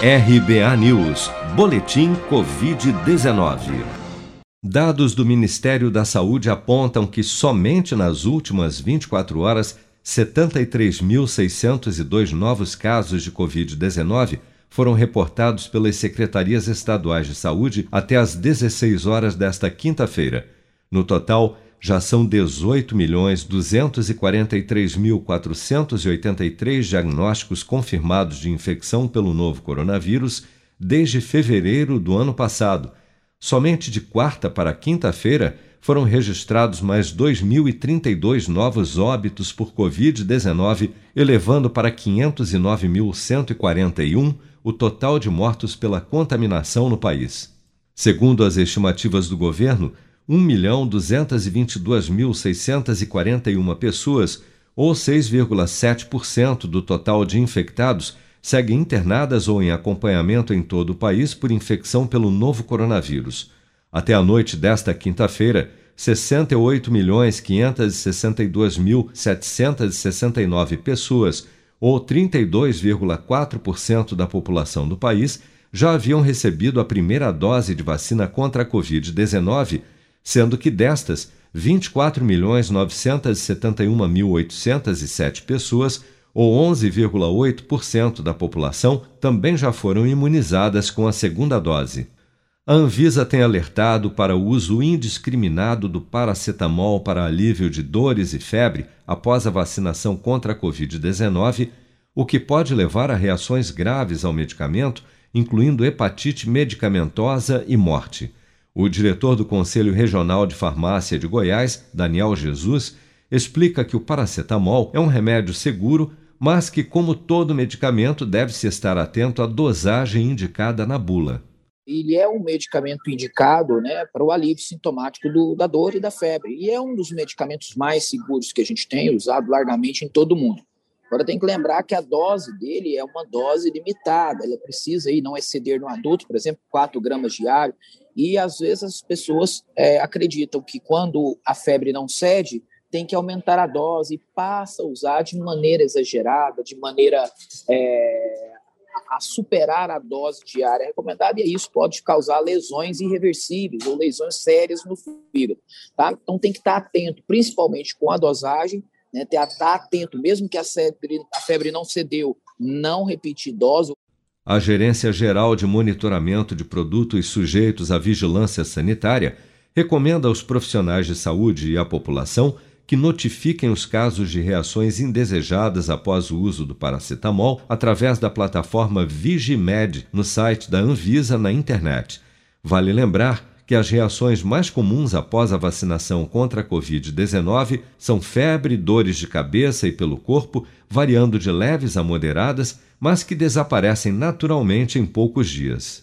RBA News, Boletim Covid-19. Dados do Ministério da Saúde apontam que somente nas últimas 24 horas, 73.602 novos casos de Covid-19 foram reportados pelas secretarias estaduais de saúde até às 16 horas desta quinta-feira. No total, já são 18.243.483 diagnósticos confirmados de infecção pelo novo coronavírus desde fevereiro do ano passado. Somente de quarta para quinta-feira foram registrados mais 2.032 novos óbitos por Covid-19, elevando para 509.141 o total de mortos pela contaminação no país. Segundo as estimativas do governo, 1.222.641 pessoas, ou 6,7% do total de infectados, seguem internadas ou em acompanhamento em todo o país por infecção pelo novo coronavírus. Até a noite desta quinta-feira, 68.562.769 pessoas, ou 32,4% da população do país, já haviam recebido a primeira dose de vacina contra a Covid-19 sendo que destas, 24.971.807 pessoas, ou 11,8% da população, também já foram imunizadas com a segunda dose. A Anvisa tem alertado para o uso indiscriminado do paracetamol para alívio de dores e febre após a vacinação contra a Covid-19, o que pode levar a reações graves ao medicamento, incluindo hepatite medicamentosa e morte. O diretor do Conselho Regional de Farmácia de Goiás, Daniel Jesus, explica que o paracetamol é um remédio seguro, mas que, como todo medicamento, deve-se estar atento à dosagem indicada na bula. Ele é um medicamento indicado né, para o alívio sintomático do, da dor e da febre. E é um dos medicamentos mais seguros que a gente tem, usado largamente em todo o mundo. Agora tem que lembrar que a dose dele é uma dose limitada, ela precisa aí não exceder no adulto, por exemplo, 4 gramas diário, e às vezes as pessoas é, acreditam que quando a febre não cede, tem que aumentar a dose e passa a usar de maneira exagerada, de maneira é, a superar a dose diária recomendada, e isso pode causar lesões irreversíveis ou lesões sérias no fígado. Tá? Então tem que estar atento, principalmente com a dosagem né, estar atento, mesmo que a febre, a febre não cedeu, não repetir dose. A Gerência Geral de Monitoramento de Produtos Sujeitos à Vigilância Sanitária recomenda aos profissionais de saúde e à população que notifiquem os casos de reações indesejadas após o uso do paracetamol através da plataforma Vigimed no site da Anvisa na internet. Vale lembrar que as reações mais comuns após a vacinação contra a Covid-19 são febre, dores de cabeça e pelo corpo, variando de leves a moderadas, mas que desaparecem naturalmente em poucos dias.